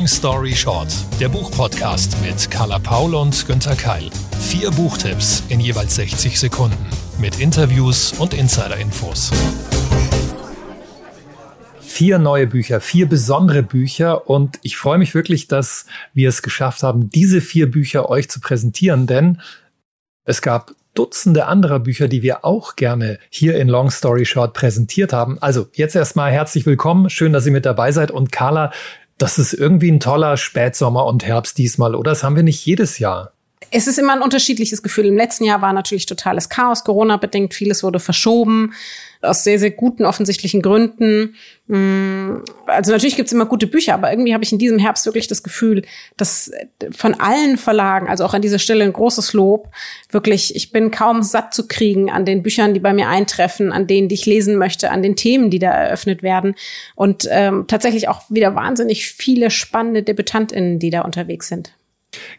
Long Story Short, der Buchpodcast mit Carla Paul und Günther Keil. Vier Buchtipps in jeweils 60 Sekunden mit Interviews und Insider-Infos. Vier neue Bücher, vier besondere Bücher und ich freue mich wirklich, dass wir es geschafft haben, diese vier Bücher euch zu präsentieren, denn es gab Dutzende anderer Bücher, die wir auch gerne hier in Long Story Short präsentiert haben. Also jetzt erstmal herzlich willkommen. Schön, dass ihr mit dabei seid. Und Carla, das ist irgendwie ein toller Spätsommer und Herbst diesmal, oder? Das haben wir nicht jedes Jahr. Es ist immer ein unterschiedliches Gefühl. Im letzten Jahr war natürlich totales Chaos, Corona bedingt, vieles wurde verschoben aus sehr, sehr guten offensichtlichen Gründen. Mm, also natürlich gibt's immer gute Bücher, aber irgendwie habe ich in diesem Herbst wirklich das Gefühl, dass von allen Verlagen, also auch an dieser Stelle ein großes Lob, wirklich, ich bin kaum satt zu kriegen an den Büchern, die bei mir eintreffen, an denen, die ich lesen möchte, an den Themen, die da eröffnet werden und ähm, tatsächlich auch wieder wahnsinnig viele spannende DebütantInnen, die da unterwegs sind.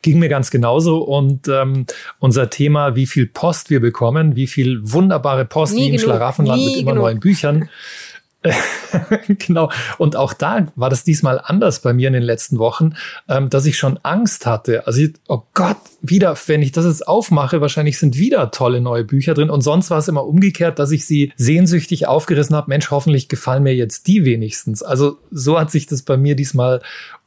Ging mir ganz genauso. Und ähm, unser Thema, wie viel Post wir bekommen, wie viel wunderbare Post wie im Schlaraffenland mit immer genug. neuen Büchern. genau. Und auch da war das diesmal anders bei mir in den letzten Wochen, ähm, dass ich schon Angst hatte. Also, ich, oh Gott, wieder, wenn ich das jetzt aufmache, wahrscheinlich sind wieder tolle neue Bücher drin. Und sonst war es immer umgekehrt, dass ich sie sehnsüchtig aufgerissen habe. Mensch, hoffentlich gefallen mir jetzt die wenigstens. Also, so hat sich das bei mir diesmal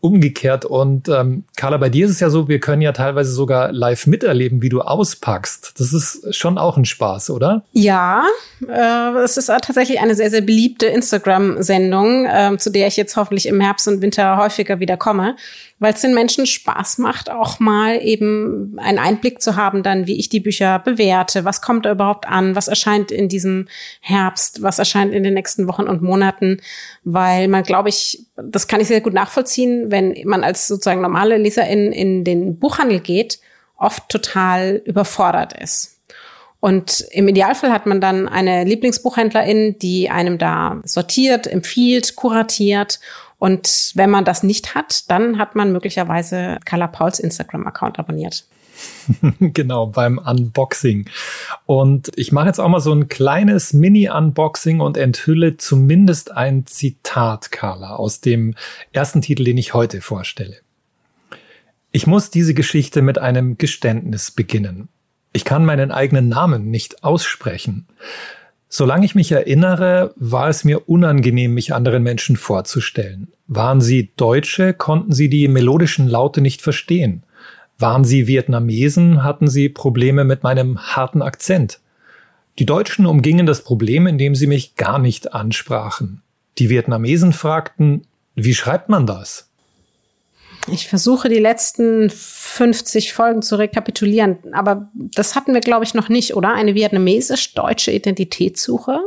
umgekehrt. Und ähm, Carla, bei dir ist es ja so, wir können ja teilweise sogar live miterleben, wie du auspackst. Das ist schon auch ein Spaß, oder? Ja, äh, es ist tatsächlich eine sehr, sehr beliebte Instagram-Sendung, äh, zu der ich jetzt hoffentlich im Herbst und Winter häufiger wieder komme weil es den Menschen Spaß macht, auch mal eben einen Einblick zu haben, dann wie ich die Bücher bewerte, was kommt da überhaupt an, was erscheint in diesem Herbst, was erscheint in den nächsten Wochen und Monaten, weil man, glaube ich, das kann ich sehr gut nachvollziehen, wenn man als sozusagen normale Leserin in den Buchhandel geht, oft total überfordert ist. Und im Idealfall hat man dann eine Lieblingsbuchhändlerin, die einem da sortiert, empfiehlt, kuratiert und wenn man das nicht hat, dann hat man möglicherweise Carla Pauls Instagram-Account abonniert. genau, beim Unboxing. Und ich mache jetzt auch mal so ein kleines Mini-Unboxing und enthülle zumindest ein Zitat, Carla, aus dem ersten Titel, den ich heute vorstelle. Ich muss diese Geschichte mit einem Geständnis beginnen. Ich kann meinen eigenen Namen nicht aussprechen. Solange ich mich erinnere, war es mir unangenehm, mich anderen Menschen vorzustellen. Waren sie Deutsche, konnten sie die melodischen Laute nicht verstehen. Waren sie Vietnamesen, hatten sie Probleme mit meinem harten Akzent. Die Deutschen umgingen das Problem, indem sie mich gar nicht ansprachen. Die Vietnamesen fragten, wie schreibt man das? Ich versuche die letzten 50 Folgen zu rekapitulieren, aber das hatten wir, glaube ich, noch nicht, oder? Eine vietnamesisch-deutsche Identitätssuche?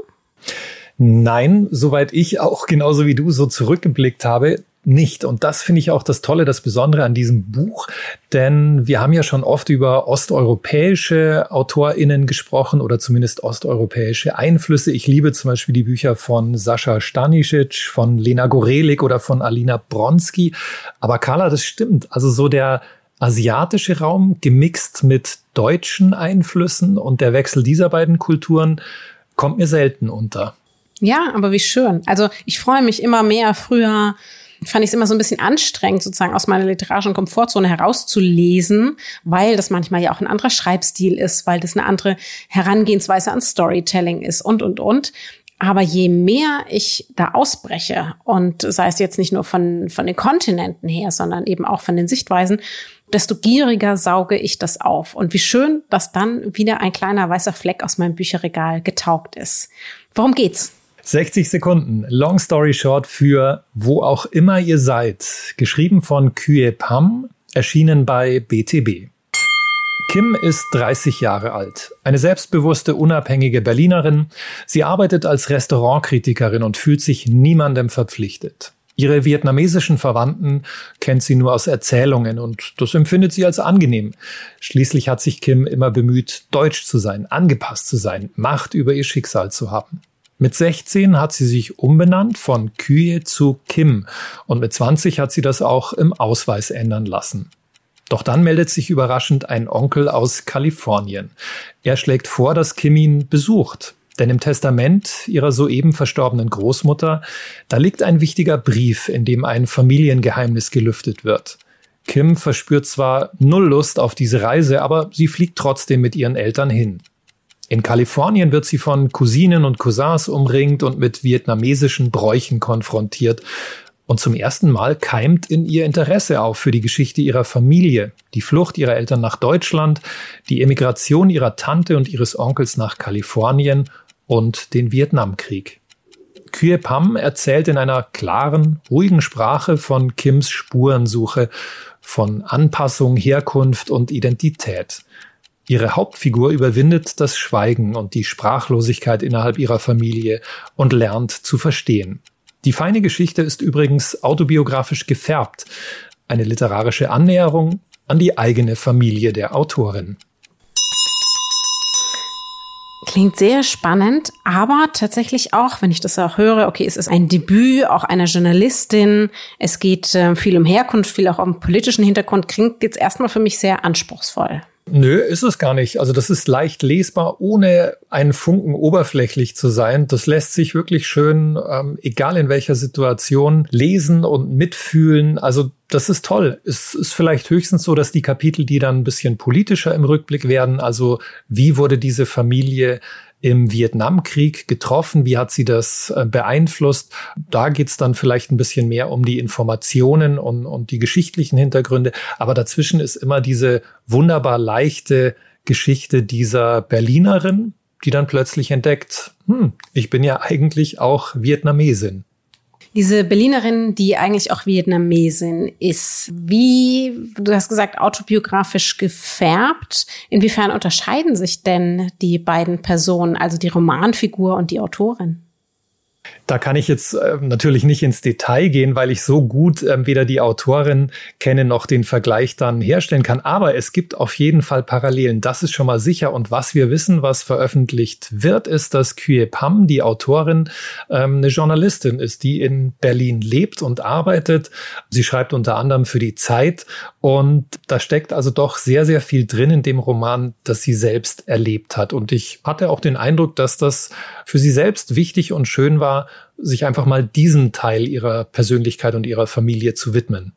Nein, soweit ich auch genauso wie du so zurückgeblickt habe, nicht. Und das finde ich auch das Tolle, das Besondere an diesem Buch, denn wir haben ja schon oft über osteuropäische AutorInnen gesprochen oder zumindest osteuropäische Einflüsse. Ich liebe zum Beispiel die Bücher von Sascha Stanisic, von Lena Gorelik oder von Alina Bronski. Aber Carla, das stimmt. Also so der asiatische Raum gemixt mit deutschen Einflüssen und der Wechsel dieser beiden Kulturen kommt mir selten unter. Ja, aber wie schön. Also ich freue mich immer mehr. Früher fand ich es immer so ein bisschen anstrengend, sozusagen aus meiner literarischen Komfortzone herauszulesen, weil das manchmal ja auch ein anderer Schreibstil ist, weil das eine andere Herangehensweise an Storytelling ist und, und, und. Aber je mehr ich da ausbreche und sei es jetzt nicht nur von, von den Kontinenten her, sondern eben auch von den Sichtweisen, desto gieriger sauge ich das auf. Und wie schön, dass dann wieder ein kleiner weißer Fleck aus meinem Bücherregal getaugt ist. Worum geht's? 60 Sekunden, Long Story Short für Wo auch immer ihr seid. Geschrieben von Kye Pam, erschienen bei BTB. Kim ist 30 Jahre alt, eine selbstbewusste, unabhängige Berlinerin. Sie arbeitet als Restaurantkritikerin und fühlt sich niemandem verpflichtet. Ihre vietnamesischen Verwandten kennt sie nur aus Erzählungen und das empfindet sie als angenehm. Schließlich hat sich Kim immer bemüht, deutsch zu sein, angepasst zu sein, Macht über ihr Schicksal zu haben. Mit 16 hat sie sich umbenannt von Kühe zu Kim und mit 20 hat sie das auch im Ausweis ändern lassen. Doch dann meldet sich überraschend ein Onkel aus Kalifornien. Er schlägt vor, dass Kim ihn besucht. Denn im Testament ihrer soeben verstorbenen Großmutter, da liegt ein wichtiger Brief, in dem ein Familiengeheimnis gelüftet wird. Kim verspürt zwar null Lust auf diese Reise, aber sie fliegt trotzdem mit ihren Eltern hin. In Kalifornien wird sie von Cousinen und Cousins umringt und mit vietnamesischen Bräuchen konfrontiert. Und zum ersten Mal keimt in ihr Interesse auf für die Geschichte ihrer Familie, die Flucht ihrer Eltern nach Deutschland, die Emigration ihrer Tante und ihres Onkels nach Kalifornien und den Vietnamkrieg. Kye Pam erzählt in einer klaren, ruhigen Sprache von Kims Spurensuche, von Anpassung, Herkunft und Identität. Ihre Hauptfigur überwindet das Schweigen und die Sprachlosigkeit innerhalb ihrer Familie und lernt zu verstehen. Die feine Geschichte ist übrigens autobiografisch gefärbt, eine literarische Annäherung an die eigene Familie der Autorin. Klingt sehr spannend, aber tatsächlich auch, wenn ich das auch höre, okay, es ist ein Debüt auch einer Journalistin, es geht äh, viel um Herkunft, viel auch um politischen Hintergrund, klingt jetzt erstmal für mich sehr anspruchsvoll. Nö, ist es gar nicht. Also das ist leicht lesbar, ohne einen Funken oberflächlich zu sein. Das lässt sich wirklich schön, ähm, egal in welcher Situation, lesen und mitfühlen. Also das ist toll. Es ist vielleicht höchstens so, dass die Kapitel, die dann ein bisschen politischer im Rückblick werden, also wie wurde diese Familie im Vietnamkrieg getroffen? Wie hat sie das äh, beeinflusst? Da geht's dann vielleicht ein bisschen mehr um die Informationen und, und die geschichtlichen Hintergründe. Aber dazwischen ist immer diese wunderbar leichte Geschichte dieser Berlinerin, die dann plötzlich entdeckt, hm, ich bin ja eigentlich auch Vietnamesin. Diese Berlinerin, die eigentlich auch Vietnamesin ist, wie, du hast gesagt, autobiografisch gefärbt. Inwiefern unterscheiden sich denn die beiden Personen, also die Romanfigur und die Autorin? Da kann ich jetzt äh, natürlich nicht ins Detail gehen, weil ich so gut äh, weder die Autorin kenne noch den Vergleich dann herstellen kann. Aber es gibt auf jeden Fall Parallelen. Das ist schon mal sicher. Und was wir wissen, was veröffentlicht wird, ist, dass Kye Pam, die Autorin, ähm, eine Journalistin ist, die in Berlin lebt und arbeitet. Sie schreibt unter anderem für die Zeit. Und da steckt also doch sehr, sehr viel drin in dem Roman, das sie selbst erlebt hat. Und ich hatte auch den Eindruck, dass das für sie selbst wichtig und schön war, sich einfach mal diesen Teil ihrer Persönlichkeit und ihrer Familie zu widmen.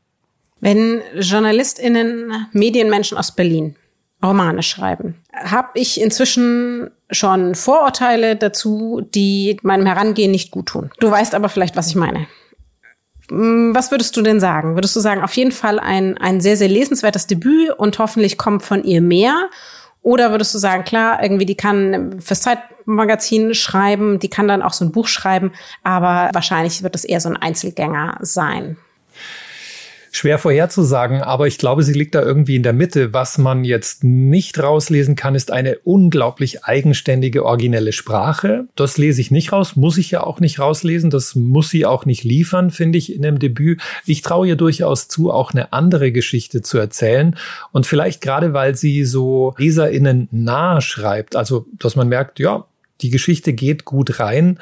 Wenn JournalistInnen, Medienmenschen aus Berlin Romane schreiben, habe ich inzwischen schon Vorurteile dazu, die meinem Herangehen nicht gut tun. Du weißt aber vielleicht, was ich meine. Hm, was würdest du denn sagen? Würdest du sagen, auf jeden Fall ein, ein sehr, sehr lesenswertes Debüt und hoffentlich kommt von ihr mehr? Oder würdest du sagen, klar, irgendwie die kann fürs Zeitmagazin schreiben, die kann dann auch so ein Buch schreiben, aber wahrscheinlich wird es eher so ein Einzelgänger sein schwer vorherzusagen, aber ich glaube, sie liegt da irgendwie in der Mitte. Was man jetzt nicht rauslesen kann, ist eine unglaublich eigenständige, originelle Sprache. Das lese ich nicht raus, muss ich ja auch nicht rauslesen. Das muss sie auch nicht liefern, finde ich, in einem Debüt. Ich traue ihr durchaus zu, auch eine andere Geschichte zu erzählen. Und vielleicht gerade, weil sie so LeserInnen nah schreibt, also, dass man merkt, ja, die Geschichte geht gut rein,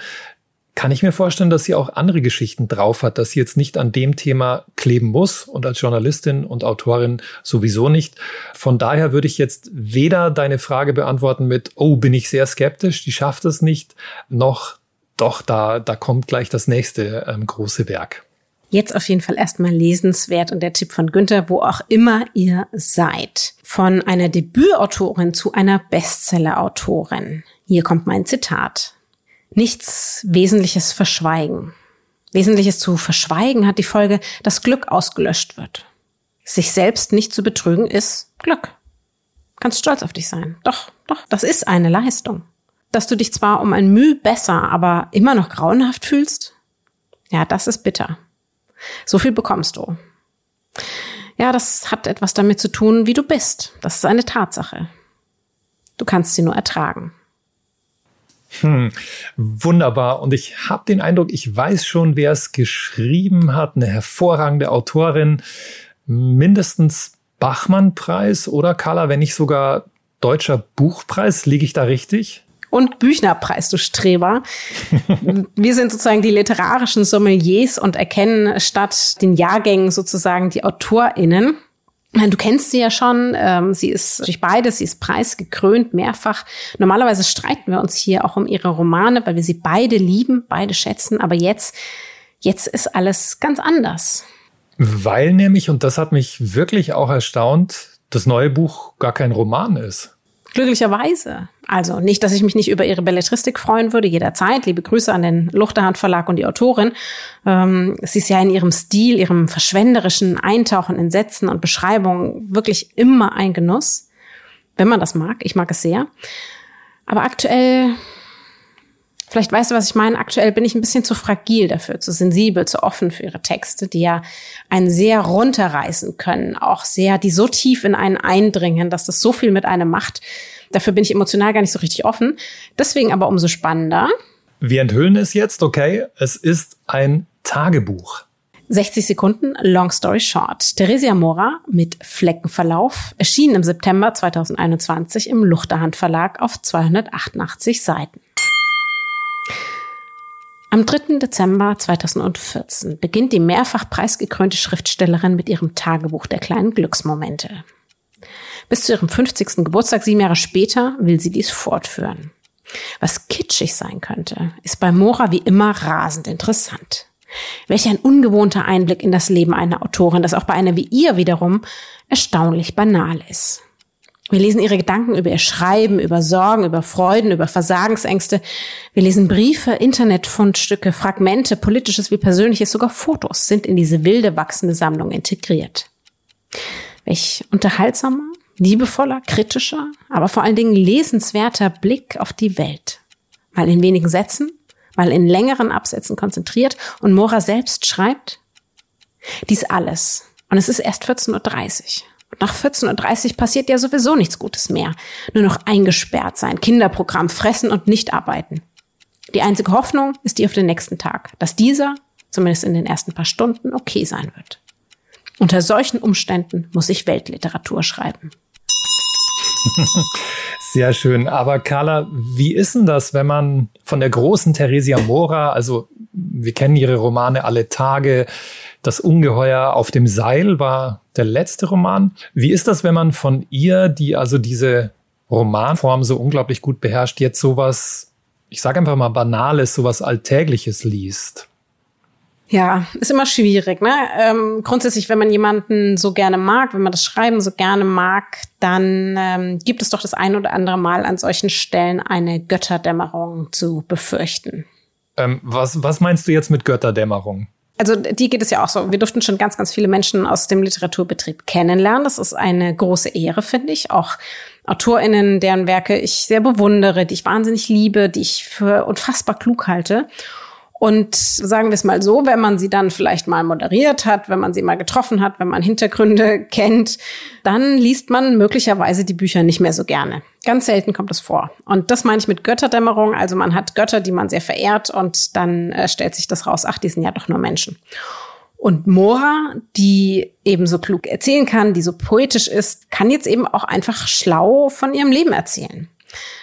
kann ich mir vorstellen, dass sie auch andere Geschichten drauf hat, dass sie jetzt nicht an dem Thema kleben muss und als Journalistin und Autorin sowieso nicht. Von daher würde ich jetzt weder deine Frage beantworten mit, oh, bin ich sehr skeptisch, die schafft es nicht, noch doch, da, da kommt gleich das nächste ähm, große Werk. Jetzt auf jeden Fall erstmal lesenswert und der Tipp von Günther, wo auch immer ihr seid. Von einer Debütautorin zu einer Bestsellerautorin. Hier kommt mein Zitat nichts Wesentliches verschweigen. Wesentliches zu verschweigen hat die Folge, dass Glück ausgelöscht wird. Sich selbst nicht zu betrügen ist Glück. Kannst stolz auf dich sein. Doch, doch, das ist eine Leistung. Dass du dich zwar um ein Mühe besser, aber immer noch grauenhaft fühlst, ja, das ist bitter. So viel bekommst du. Ja, das hat etwas damit zu tun, wie du bist. Das ist eine Tatsache. Du kannst sie nur ertragen. Hm, wunderbar. Und ich habe den Eindruck, ich weiß schon, wer es geschrieben hat. Eine hervorragende Autorin. Mindestens Bachmann-Preis oder Carla, wenn nicht sogar Deutscher Buchpreis. Liege ich da richtig? Und Büchnerpreis, du Streber. Wir sind sozusagen die literarischen Sommeliers und erkennen statt den Jahrgängen sozusagen die AutorInnen. Du kennst sie ja schon. Ähm, sie ist durch beides, sie ist preisgekrönt, mehrfach. Normalerweise streiten wir uns hier auch um ihre Romane, weil wir sie beide lieben, beide schätzen. Aber jetzt, jetzt ist alles ganz anders. Weil nämlich, und das hat mich wirklich auch erstaunt, das neue Buch gar kein Roman ist. Glücklicherweise. Also nicht, dass ich mich nicht über ihre Belletristik freuen würde, jederzeit. Liebe Grüße an den Luchterhand Verlag und die Autorin. Ähm, sie ist ja in ihrem Stil, ihrem verschwenderischen Eintauchen in Sätzen und Beschreibungen wirklich immer ein Genuss. Wenn man das mag. Ich mag es sehr. Aber aktuell Vielleicht weißt du, was ich meine. Aktuell bin ich ein bisschen zu fragil dafür, zu sensibel, zu offen für ihre Texte, die ja einen sehr runterreißen können, auch sehr, die so tief in einen eindringen, dass das so viel mit einem macht. Dafür bin ich emotional gar nicht so richtig offen. Deswegen aber umso spannender. Wir enthüllen es jetzt, okay? Es ist ein Tagebuch. 60 Sekunden, Long Story Short. Theresia Mora mit Fleckenverlauf erschien im September 2021 im Luchterhand Verlag auf 288 Seiten. Am 3. Dezember 2014 beginnt die mehrfach preisgekrönte Schriftstellerin mit ihrem Tagebuch der kleinen Glücksmomente. Bis zu ihrem 50. Geburtstag, sieben Jahre später, will sie dies fortführen. Was kitschig sein könnte, ist bei Mora wie immer rasend interessant. Welch ein ungewohnter Einblick in das Leben einer Autorin, das auch bei einer wie ihr wiederum erstaunlich banal ist. Wir lesen ihre Gedanken über ihr Schreiben, über Sorgen, über Freuden, über Versagensängste. Wir lesen Briefe, Internetfundstücke, Fragmente, politisches wie persönliches, sogar Fotos sind in diese wilde wachsende Sammlung integriert. Welch unterhaltsamer, liebevoller, kritischer, aber vor allen Dingen lesenswerter Blick auf die Welt. Mal in wenigen Sätzen, mal in längeren Absätzen konzentriert und Mora selbst schreibt. Dies alles. Und es ist erst 14.30 Uhr. Nach 14.30 Uhr passiert ja sowieso nichts Gutes mehr. Nur noch eingesperrt sein, Kinderprogramm, fressen und nicht arbeiten. Die einzige Hoffnung ist die auf den nächsten Tag, dass dieser, zumindest in den ersten paar Stunden, okay sein wird. Unter solchen Umständen muss ich Weltliteratur schreiben. Sehr schön. Aber Carla, wie ist denn das, wenn man von der großen Theresia Mora, also wir kennen ihre Romane alle Tage, das Ungeheuer auf dem Seil war der letzte Roman. Wie ist das, wenn man von ihr, die also diese Romanform so unglaublich gut beherrscht, jetzt sowas, ich sage einfach mal Banales, sowas Alltägliches liest? Ja, ist immer schwierig. Ne? Ähm, grundsätzlich, wenn man jemanden so gerne mag, wenn man das Schreiben so gerne mag, dann ähm, gibt es doch das ein oder andere Mal an solchen Stellen eine Götterdämmerung zu befürchten. Ähm, was, was meinst du jetzt mit Götterdämmerung? also die geht es ja auch so. Wir durften schon ganz, ganz viele Menschen aus dem Literaturbetrieb kennenlernen. Das ist eine große Ehre, finde ich. Auch AutorInnen, deren Werke ich sehr bewundere, die ich wahnsinnig liebe, die ich für unfassbar klug halte. Und sagen wir es mal so, wenn man sie dann vielleicht mal moderiert hat, wenn man sie mal getroffen hat, wenn man Hintergründe kennt, dann liest man möglicherweise die Bücher nicht mehr so gerne. Ganz selten kommt es vor. Und das meine ich mit Götterdämmerung. Also man hat Götter, die man sehr verehrt und dann äh, stellt sich das raus, ach, die sind ja doch nur Menschen. Und Mora, die eben so klug erzählen kann, die so poetisch ist, kann jetzt eben auch einfach schlau von ihrem Leben erzählen.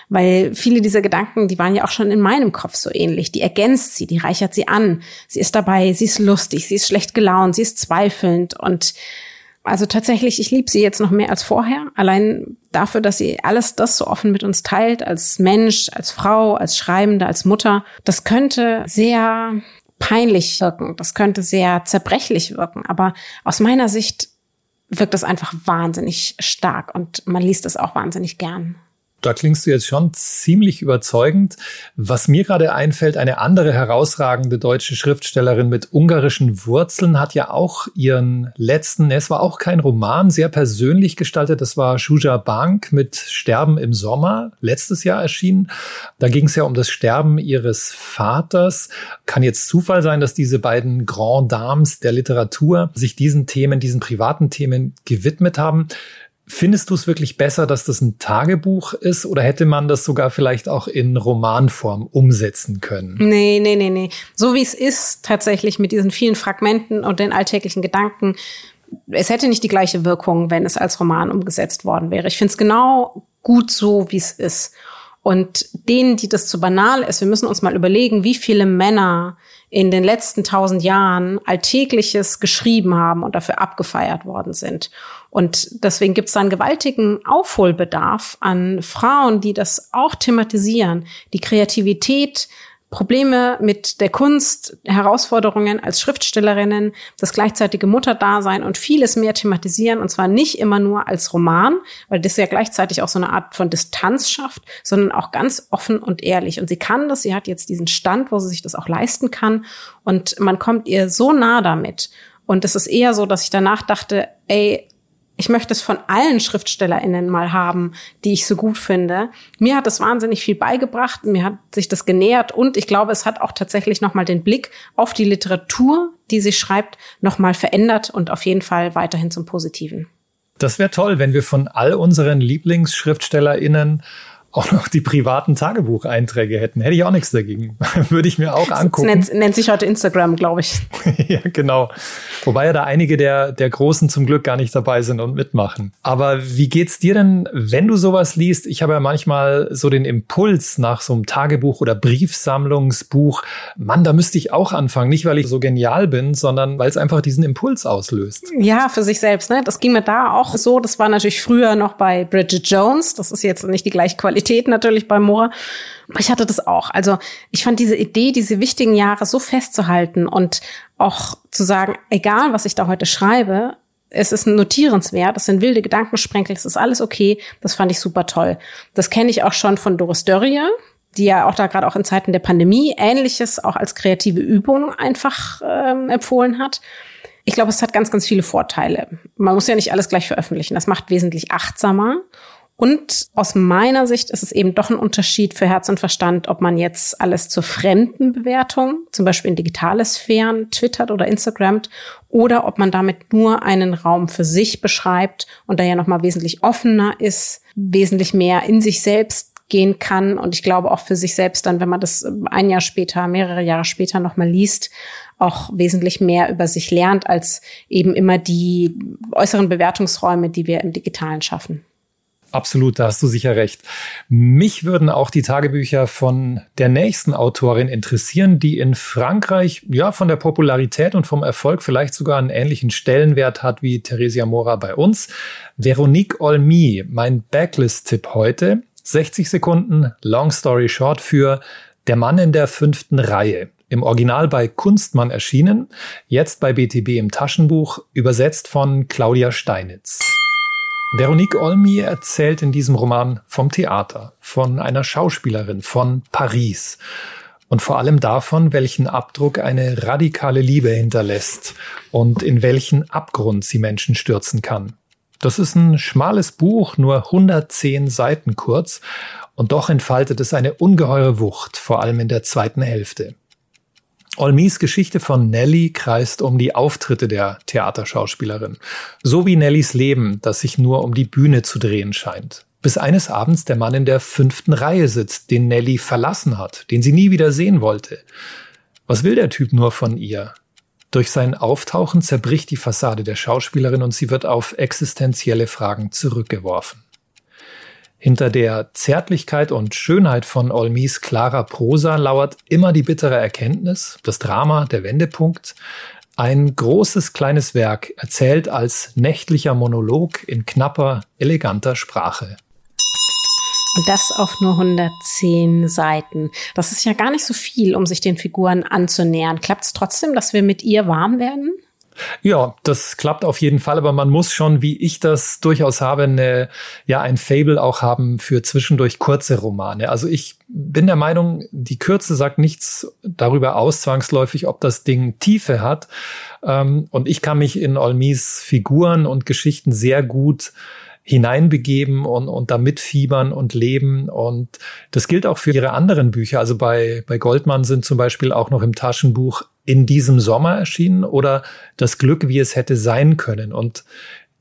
Weil viele dieser Gedanken, die waren ja auch schon in meinem Kopf so ähnlich. Die ergänzt sie, die reichert sie an. Sie ist dabei, sie ist lustig, sie ist schlecht gelaunt, sie ist zweifelnd und also tatsächlich, ich liebe sie jetzt noch mehr als vorher. Allein dafür, dass sie alles das so offen mit uns teilt, als Mensch, als Frau, als Schreibende, als Mutter. Das könnte sehr peinlich wirken. Das könnte sehr zerbrechlich wirken. Aber aus meiner Sicht wirkt es einfach wahnsinnig stark und man liest es auch wahnsinnig gern da klingst du jetzt schon ziemlich überzeugend. Was mir gerade einfällt, eine andere herausragende deutsche Schriftstellerin mit ungarischen Wurzeln hat ja auch ihren letzten, es war auch kein Roman, sehr persönlich gestaltet. Das war Shuja Bank mit Sterben im Sommer, letztes Jahr erschienen. Da ging es ja um das Sterben ihres Vaters. Kann jetzt Zufall sein, dass diese beiden Grand Dames der Literatur sich diesen Themen, diesen privaten Themen gewidmet haben. Findest du es wirklich besser, dass das ein Tagebuch ist oder hätte man das sogar vielleicht auch in Romanform umsetzen können? Nee, nee, nee, nee. So wie es ist, tatsächlich mit diesen vielen Fragmenten und den alltäglichen Gedanken, es hätte nicht die gleiche Wirkung, wenn es als Roman umgesetzt worden wäre. Ich finde es genau gut so, wie es ist. Und denen, die das zu banal ist, wir müssen uns mal überlegen, wie viele Männer in den letzten tausend Jahren Alltägliches geschrieben haben und dafür abgefeiert worden sind. Und deswegen gibt es einen gewaltigen Aufholbedarf an Frauen, die das auch thematisieren, die Kreativität Probleme mit der Kunst, Herausforderungen als Schriftstellerinnen, das gleichzeitige Mutterdasein und vieles mehr thematisieren. Und zwar nicht immer nur als Roman, weil das ja gleichzeitig auch so eine Art von Distanz schafft, sondern auch ganz offen und ehrlich. Und sie kann das, sie hat jetzt diesen Stand, wo sie sich das auch leisten kann. Und man kommt ihr so nah damit. Und es ist eher so, dass ich danach dachte, ey, ich möchte es von allen SchriftstellerInnen mal haben, die ich so gut finde. Mir hat es wahnsinnig viel beigebracht, mir hat sich das genähert und ich glaube, es hat auch tatsächlich nochmal den Blick auf die Literatur, die sie schreibt, nochmal verändert und auf jeden Fall weiterhin zum Positiven. Das wäre toll, wenn wir von all unseren LieblingsschriftstellerInnen auch noch die privaten Tagebucheinträge hätten. Hätte ich auch nichts dagegen. Würde ich mir auch angucken. Das nennt, nennt sich heute Instagram, glaube ich. ja, genau. Wobei ja da einige der, der Großen zum Glück gar nicht dabei sind und mitmachen. Aber wie geht's dir denn, wenn du sowas liest? Ich habe ja manchmal so den Impuls nach so einem Tagebuch oder Briefsammlungsbuch. Mann, da müsste ich auch anfangen. Nicht, weil ich so genial bin, sondern weil es einfach diesen Impuls auslöst. Ja, für sich selbst. Ne? Das ging mir da auch so. Das war natürlich früher noch bei Bridget Jones. Das ist jetzt nicht die gleiche Qualität Qualität natürlich bei Moore. Ich hatte das auch. Also ich fand diese Idee, diese wichtigen Jahre so festzuhalten und auch zu sagen, egal was ich da heute schreibe, es ist notierenswert, es sind wilde Gedankensprenkel, es ist alles okay. Das fand ich super toll. Das kenne ich auch schon von Doris Dörrier, die ja auch da gerade auch in Zeiten der Pandemie Ähnliches auch als kreative Übung einfach ähm, empfohlen hat. Ich glaube, es hat ganz, ganz viele Vorteile. Man muss ja nicht alles gleich veröffentlichen. Das macht wesentlich achtsamer und aus meiner Sicht ist es eben doch ein Unterschied für Herz und Verstand, ob man jetzt alles zur fremden Bewertung, zum Beispiel in digitale Sphären, twittert oder Instagramt, oder ob man damit nur einen Raum für sich beschreibt und da ja nochmal wesentlich offener ist, wesentlich mehr in sich selbst gehen kann. Und ich glaube auch für sich selbst dann, wenn man das ein Jahr später, mehrere Jahre später nochmal liest, auch wesentlich mehr über sich lernt, als eben immer die äußeren Bewertungsräume, die wir im Digitalen schaffen. Absolut, da hast du sicher recht. Mich würden auch die Tagebücher von der nächsten Autorin interessieren, die in Frankreich ja von der Popularität und vom Erfolg vielleicht sogar einen ähnlichen Stellenwert hat wie Theresia Mora bei uns. Veronique Olmy, mein Backlist-Tipp heute. 60 Sekunden, Long Story Short für Der Mann in der fünften Reihe. Im Original bei Kunstmann erschienen, jetzt bei BTB im Taschenbuch, übersetzt von Claudia Steinitz. Veronique Olmy erzählt in diesem Roman vom Theater, von einer Schauspielerin, von Paris und vor allem davon, welchen Abdruck eine radikale Liebe hinterlässt und in welchen Abgrund sie Menschen stürzen kann. Das ist ein schmales Buch, nur 110 Seiten kurz, und doch entfaltet es eine ungeheure Wucht, vor allem in der zweiten Hälfte. Olmis Geschichte von Nelly kreist um die Auftritte der Theaterschauspielerin. So wie Nellys Leben, das sich nur um die Bühne zu drehen scheint. Bis eines Abends der Mann in der fünften Reihe sitzt, den Nelly verlassen hat, den sie nie wieder sehen wollte. Was will der Typ nur von ihr? Durch sein Auftauchen zerbricht die Fassade der Schauspielerin und sie wird auf existenzielle Fragen zurückgeworfen. Hinter der Zärtlichkeit und Schönheit von Olmis klarer Prosa lauert immer die bittere Erkenntnis, das Drama, der Wendepunkt. Ein großes kleines Werk, erzählt als nächtlicher Monolog in knapper, eleganter Sprache. Und das auf nur 110 Seiten. Das ist ja gar nicht so viel, um sich den Figuren anzunähern. Klappt es trotzdem, dass wir mit ihr warm werden? Ja, das klappt auf jeden Fall, aber man muss schon, wie ich das durchaus habe, eine, ja, ein Fable auch haben für zwischendurch kurze Romane. Also ich bin der Meinung, die Kürze sagt nichts darüber aus, zwangsläufig, ob das Ding Tiefe hat. Ähm, und ich kann mich in Olmis Figuren und Geschichten sehr gut hineinbegeben und, und da mitfiebern und leben. Und das gilt auch für ihre anderen Bücher. Also bei, bei Goldmann sind zum Beispiel auch noch im Taschenbuch in diesem Sommer erschienen oder Das Glück, wie es hätte sein können. Und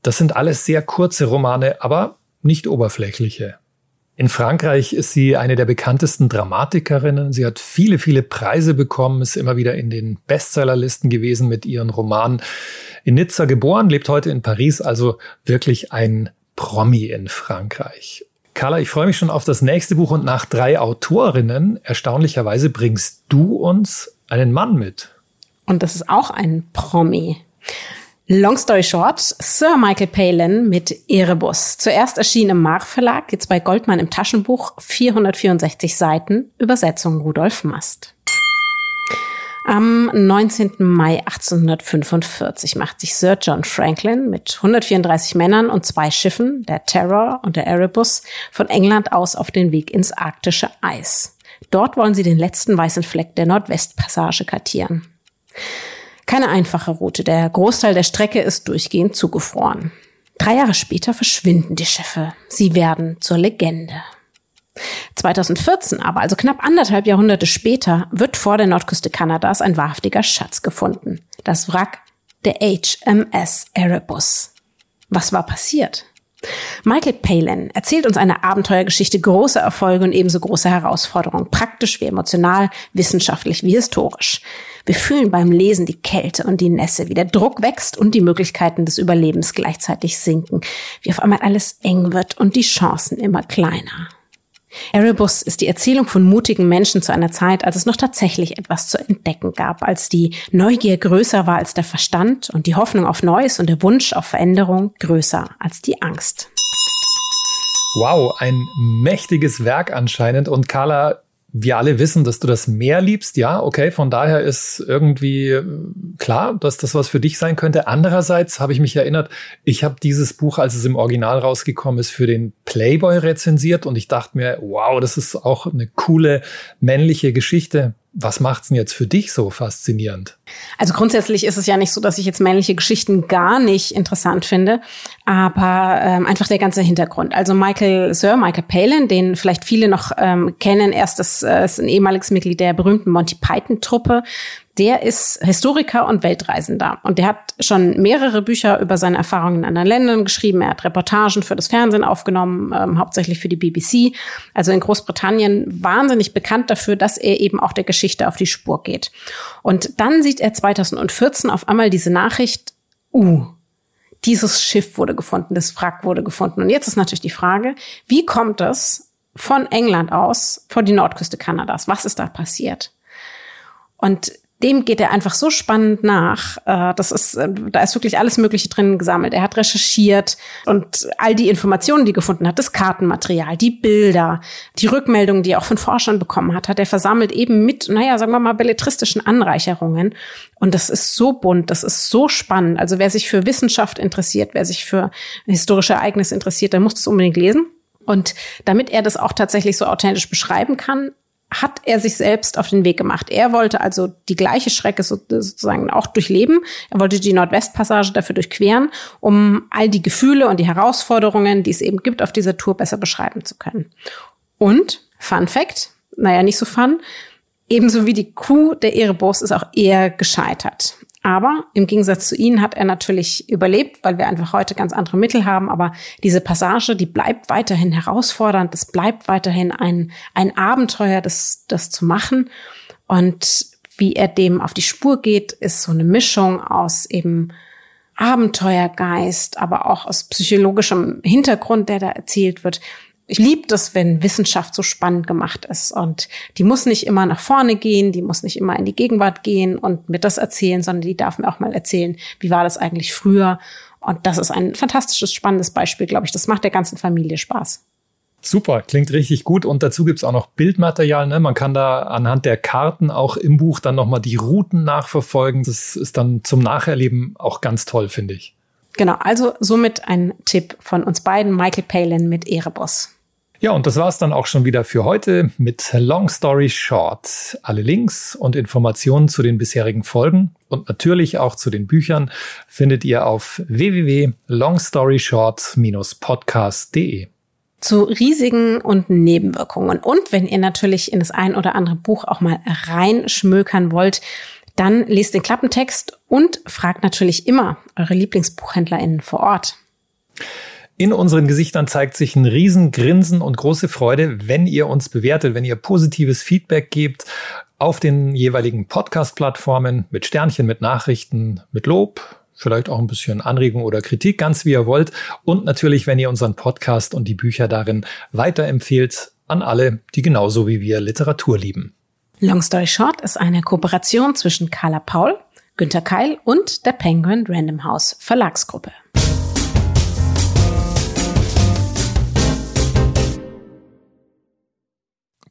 das sind alles sehr kurze Romane, aber nicht oberflächliche. In Frankreich ist sie eine der bekanntesten Dramatikerinnen. Sie hat viele, viele Preise bekommen, ist immer wieder in den Bestsellerlisten gewesen mit ihren Romanen. In Nizza geboren, lebt heute in Paris, also wirklich ein Promi in Frankreich. Carla, ich freue mich schon auf das nächste Buch und nach drei Autorinnen, erstaunlicherweise bringst du uns einen Mann mit. Und das ist auch ein Promi. Long story short, Sir Michael Palin mit Erebus. Zuerst erschien im Mar Verlag, jetzt bei Goldmann im Taschenbuch, 464 Seiten, Übersetzung Rudolf Mast. Am 19. Mai 1845 macht sich Sir John Franklin mit 134 Männern und zwei Schiffen, der Terror und der Erebus, von England aus auf den Weg ins arktische Eis. Dort wollen sie den letzten weißen Fleck der Nordwestpassage kartieren. Keine einfache Route. Der Großteil der Strecke ist durchgehend zugefroren. Drei Jahre später verschwinden die Schiffe. Sie werden zur Legende. 2014 aber, also knapp anderthalb Jahrhunderte später, wird vor der Nordküste Kanadas ein wahrhaftiger Schatz gefunden. Das Wrack der HMS Erebus. Was war passiert? Michael Palin erzählt uns eine Abenteuergeschichte großer Erfolge und ebenso großer Herausforderungen, praktisch wie emotional, wissenschaftlich wie historisch. Wir fühlen beim Lesen die Kälte und die Nässe, wie der Druck wächst und die Möglichkeiten des Überlebens gleichzeitig sinken, wie auf einmal alles eng wird und die Chancen immer kleiner. Erebus ist die Erzählung von mutigen Menschen zu einer Zeit, als es noch tatsächlich etwas zu entdecken gab, als die Neugier größer war als der Verstand und die Hoffnung auf Neues und der Wunsch auf Veränderung größer als die Angst. Wow, ein mächtiges Werk anscheinend. Und Carla, wir alle wissen, dass du das Meer liebst. Ja, okay, von daher ist irgendwie äh, klar, dass das was für dich sein könnte. Andererseits habe ich mich erinnert, ich habe dieses Buch, als es im Original rausgekommen ist, für den Playboy rezensiert und ich dachte mir, wow, das ist auch eine coole männliche Geschichte. Was macht's denn jetzt für dich so faszinierend? Also grundsätzlich ist es ja nicht so, dass ich jetzt männliche Geschichten gar nicht interessant finde, aber ähm, einfach der ganze Hintergrund. Also Michael Sir Michael Palin, den vielleicht viele noch ähm, kennen, erst das äh, ist ein ehemaliges Mitglied der berühmten Monty Python Truppe, der ist Historiker und Weltreisender. Und der hat schon mehrere Bücher über seine Erfahrungen in anderen Ländern geschrieben. Er hat Reportagen für das Fernsehen aufgenommen, ähm, hauptsächlich für die BBC. Also in Großbritannien wahnsinnig bekannt dafür, dass er eben auch der Geschichte auf die Spur geht. Und dann sieht er 2014 auf einmal diese Nachricht, uh, dieses Schiff wurde gefunden, das Wrack wurde gefunden. Und jetzt ist natürlich die Frage, wie kommt es von England aus vor die Nordküste Kanadas? Was ist da passiert? Und dem geht er einfach so spannend nach. Äh, das ist, äh, da ist wirklich alles Mögliche drin gesammelt. Er hat recherchiert und all die Informationen, die er gefunden hat, das Kartenmaterial, die Bilder, die Rückmeldungen, die er auch von Forschern bekommen hat, hat er versammelt eben mit, naja, sagen wir mal, belletristischen Anreicherungen. Und das ist so bunt, das ist so spannend. Also wer sich für Wissenschaft interessiert, wer sich für historische Ereignisse interessiert, der muss das unbedingt lesen. Und damit er das auch tatsächlich so authentisch beschreiben kann, hat er sich selbst auf den Weg gemacht. Er wollte also die gleiche Strecke sozusagen auch durchleben. Er wollte die Nordwestpassage dafür durchqueren, um all die Gefühle und die Herausforderungen, die es eben gibt, auf dieser Tour besser beschreiben zu können. Und, Fun Fact, naja, nicht so fun, ebenso wie die Kuh der Erebus ist auch er gescheitert. Aber im Gegensatz zu ihnen hat er natürlich überlebt, weil wir einfach heute ganz andere Mittel haben. Aber diese Passage, die bleibt weiterhin herausfordernd. Es bleibt weiterhin ein, ein Abenteuer, das, das zu machen. Und wie er dem auf die Spur geht, ist so eine Mischung aus eben Abenteuergeist, aber auch aus psychologischem Hintergrund, der da erzählt wird ich liebe das, wenn Wissenschaft so spannend gemacht ist. Und die muss nicht immer nach vorne gehen, die muss nicht immer in die Gegenwart gehen und mir das erzählen, sondern die darf mir auch mal erzählen, wie war das eigentlich früher. Und das ist ein fantastisches, spannendes Beispiel, glaube ich. Das macht der ganzen Familie Spaß. Super, klingt richtig gut. Und dazu gibt's auch noch Bildmaterial. Ne? Man kann da anhand der Karten auch im Buch dann nochmal die Routen nachverfolgen. Das ist dann zum Nacherleben auch ganz toll, finde ich. Genau, also somit ein Tipp von uns beiden, Michael Palin mit Erebus. Ja, und das war's dann auch schon wieder für heute mit Long Story Short. Alle Links und Informationen zu den bisherigen Folgen und natürlich auch zu den Büchern findet ihr auf www.longstoryshort-podcast.de zu Risiken und Nebenwirkungen. Und wenn ihr natürlich in das ein oder andere Buch auch mal reinschmökern wollt, dann lest den Klappentext und fragt natürlich immer eure LieblingsbuchhändlerInnen vor Ort. In unseren Gesichtern zeigt sich ein Riesengrinsen und große Freude, wenn ihr uns bewertet, wenn ihr positives Feedback gebt auf den jeweiligen Podcast-Plattformen mit Sternchen, mit Nachrichten, mit Lob, vielleicht auch ein bisschen Anregung oder Kritik, ganz wie ihr wollt. Und natürlich, wenn ihr unseren Podcast und die Bücher darin weiterempfehlt an alle, die genauso wie wir Literatur lieben. Long Story Short ist eine Kooperation zwischen Carla Paul, Günter Keil und der Penguin Random House Verlagsgruppe.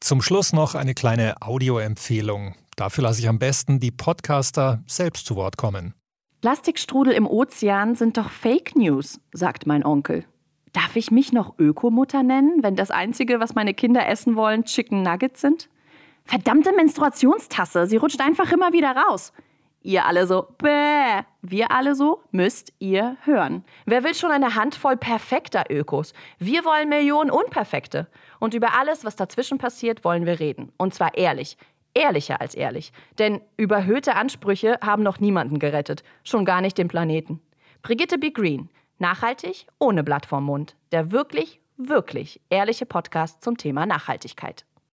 Zum Schluss noch eine kleine Audioempfehlung. Dafür lasse ich am besten die Podcaster selbst zu Wort kommen. Plastikstrudel im Ozean sind doch Fake News, sagt mein Onkel. Darf ich mich noch Ökomutter nennen, wenn das Einzige, was meine Kinder essen wollen, Chicken Nuggets sind? Verdammte Menstruationstasse, sie rutscht einfach immer wieder raus. Ihr alle so, bäh. Wir alle so, müsst ihr hören. Wer will schon eine Handvoll perfekter Ökos? Wir wollen Millionen Unperfekte. Und über alles, was dazwischen passiert, wollen wir reden. Und zwar ehrlich. Ehrlicher als ehrlich. Denn überhöhte Ansprüche haben noch niemanden gerettet. Schon gar nicht den Planeten. Brigitte B. Green. Nachhaltig, ohne Blatt vorm Mund. Der wirklich, wirklich ehrliche Podcast zum Thema Nachhaltigkeit.